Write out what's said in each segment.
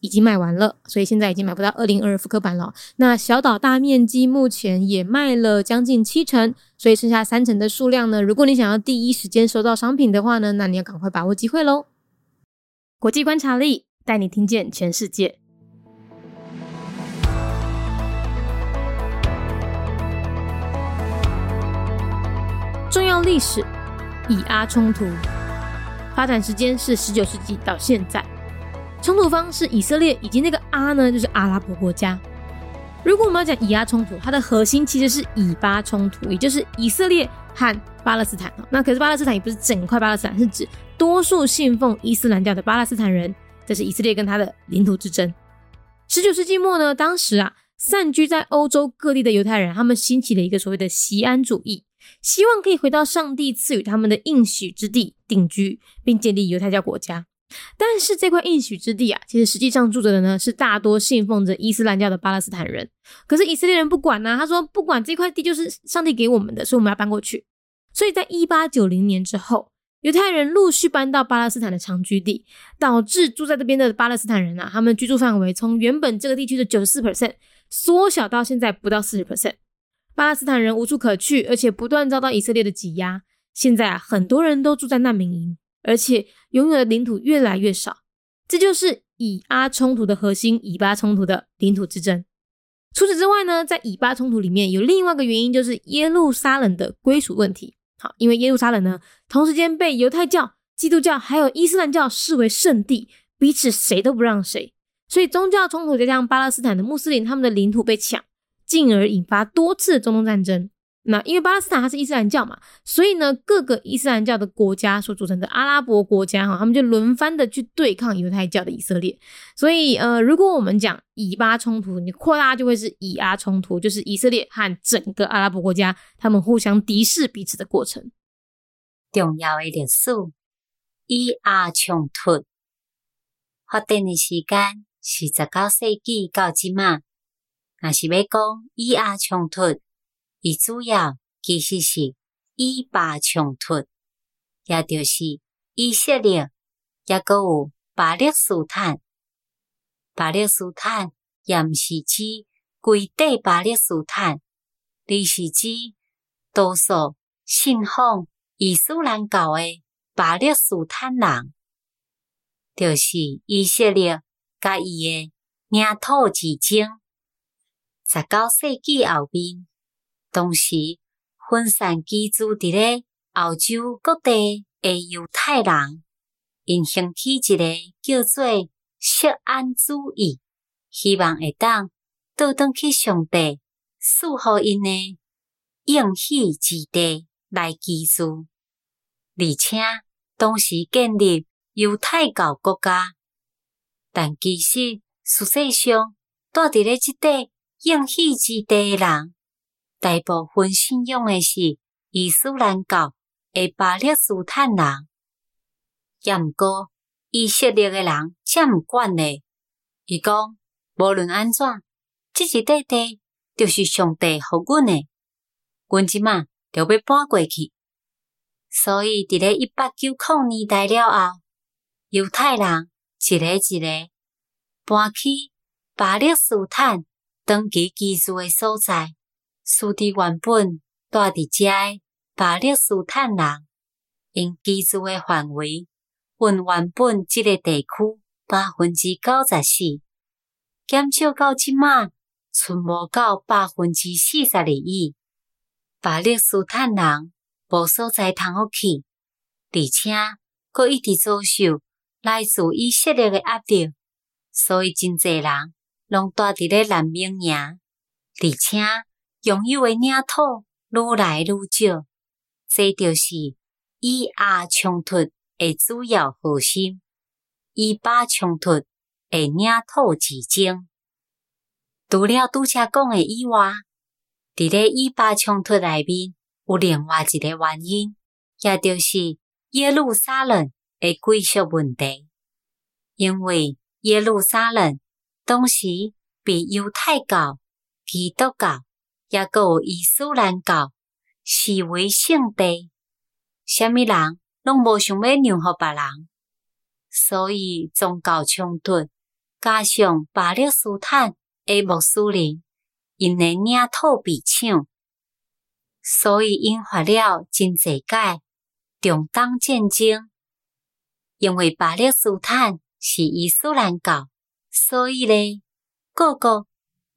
已经卖完了，所以现在已经买不到二零二复刻版了。那小岛大面积目前也卖了将近七成，所以剩下三成的数量呢？如果你想要第一时间收到商品的话呢，那你要赶快把握机会喽！国际观察力带你听见全世界。重要历史：以阿冲突，发展时间是十九世纪到现在。冲突方是以色列以及那个阿呢，就是阿拉伯国家。如果我们要讲以阿冲突，它的核心其实是以巴冲突，也就是以色列和巴勒斯坦。那可是巴勒斯坦也不是整块巴勒斯坦，是指多数信奉伊斯兰教的巴勒斯坦人。这是以色列跟他的领土之争。十九世纪末呢，当时啊，散居在欧洲各地的犹太人，他们兴起了一个所谓的锡安主义，希望可以回到上帝赐予他们的应许之地定居，并建立犹太教国家。但是这块应许之地啊，其实实际上住着的呢是大多信奉着伊斯兰教的巴勒斯坦人。可是以色列人不管呢，他说不管这块地就是上帝给我们的，所以我们要搬过去。所以在一八九零年之后，犹太人陆续搬到巴勒斯坦的长居地，导致住在这边的巴勒斯坦人啊，他们居住范围从原本这个地区的九十四 percent 缩小到现在不到四十 percent。巴勒斯坦人无处可去，而且不断遭到以色列的挤压。现在啊，很多人都住在难民营。而且拥有的领土越来越少，这就是以阿冲突的核心——以巴冲突的领土之争。除此之外呢，在以巴冲突里面有另外一个原因，就是耶路撒冷的归属问题。好，因为耶路撒冷呢，同时间被犹太教、基督教还有伊斯兰教视为圣地，彼此谁都不让谁，所以宗教冲突就像巴勒斯坦的穆斯林他们的领土被抢，进而引发多次中东战争。那因为巴勒斯坦它是伊斯兰教嘛，所以呢，各个伊斯兰教的国家所组成的阿拉伯国家哈，他们就轮番的去对抗犹太教的以色列。所以呃，如果我们讲以巴冲突，你扩大就会是以阿冲突，就是以色列和整个阿拉伯国家他们互相敌视彼此的过程。重要的历史以阿冲突发展的时间是十九世纪到今嘛，那是要讲以阿冲突。伊主要其实是以巴冲突，也著是以色列，也个有巴勒斯坦。巴勒斯坦也毋是指规地巴勒斯坦，而是指多数信奉伊斯兰教诶巴勒斯坦人，就是以色列甲伊诶领土之争。十九世纪后面。同时，分散居住伫咧欧洲各地诶犹太人，因兴起一个叫做锡安主义，希望会当倒转去上帝赐予因诶应许之地来居住，而且同时建立犹太教国家。但其实事实上住伫咧即块应许之地诶人。大部分信仰的是伊斯兰教的巴勒斯坦人，也毋过以色列的人则毋管咧。伊讲，无论安怎，即一块地就是上帝互阮的，阮即马就要搬过去。所以，伫咧一八九零年代了后，犹太人一个一个搬去巴勒斯坦长期居住的所在。苏迪原本住伫遮诶巴勒斯坦人，因居住诶范围，阮原本即个地区百分之九十四，减少到即马，剩无到百分之四十二亿。巴勒斯坦人无所在通好去，而且佫一直遭受来自以色列诶压力，所以真侪人拢住伫咧难民营，而且。拥有诶领土愈来愈少，这就是以阿冲突诶主要核心。以巴冲突诶领土之争，除了拄则讲诶以外，伫咧以巴冲突内面有另外一个原因，也就是耶路撒冷诶归属问题，因为耶路撒冷当时被犹太教、基督教也有伊斯兰教视为圣地，虾米人拢无想要让互别人，所以宗教冲突加上巴勒斯坦的穆斯林因的领土被抢，所以引发了真济届。中东战争，因为巴勒斯坦是伊斯兰教，所以咧，各国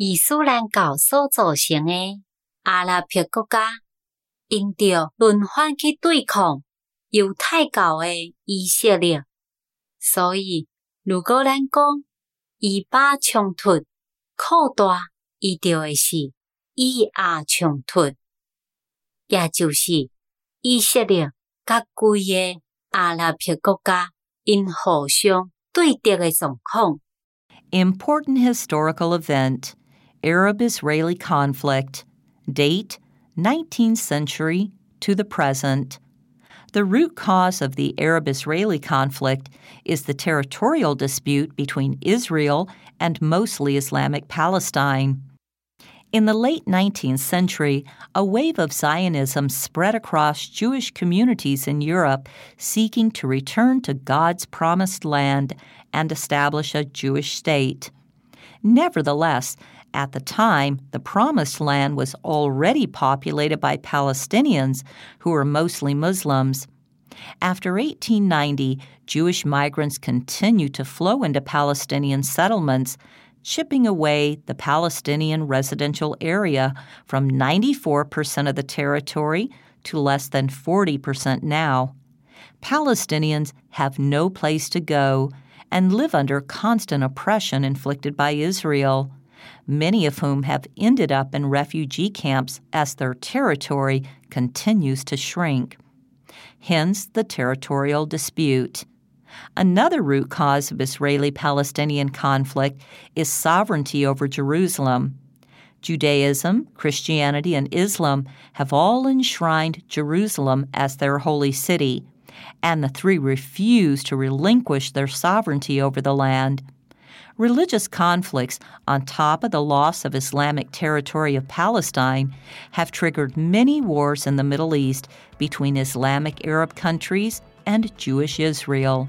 伊斯兰教所造成的阿拉伯国家，因着轮番去对抗犹太教的以色列，所以如果咱讲以巴冲突扩大，伊着会是以阿冲突，也就是以色列。甲规个阿拉伯国家因互相对敌的状况。Important historical event Arab Israeli conflict. Date 19th century to the present. The root cause of the Arab Israeli conflict is the territorial dispute between Israel and mostly Islamic Palestine. In the late 19th century, a wave of Zionism spread across Jewish communities in Europe seeking to return to God's promised land and establish a Jewish state. Nevertheless, at the time, the Promised Land was already populated by Palestinians who were mostly Muslims. After 1890, Jewish migrants continued to flow into Palestinian settlements, chipping away the Palestinian residential area from 94% of the territory to less than 40% now. Palestinians have no place to go and live under constant oppression inflicted by Israel, many of whom have ended up in refugee camps as their territory continues to shrink. Hence the territorial dispute. Another root cause of Israeli Palestinian conflict is sovereignty over Jerusalem. Judaism, Christianity, and Islam have all enshrined Jerusalem as their holy city, and the three refused to relinquish their sovereignty over the land. Religious conflicts, on top of the loss of Islamic territory of Palestine, have triggered many wars in the Middle East between Islamic Arab countries and Jewish Israel.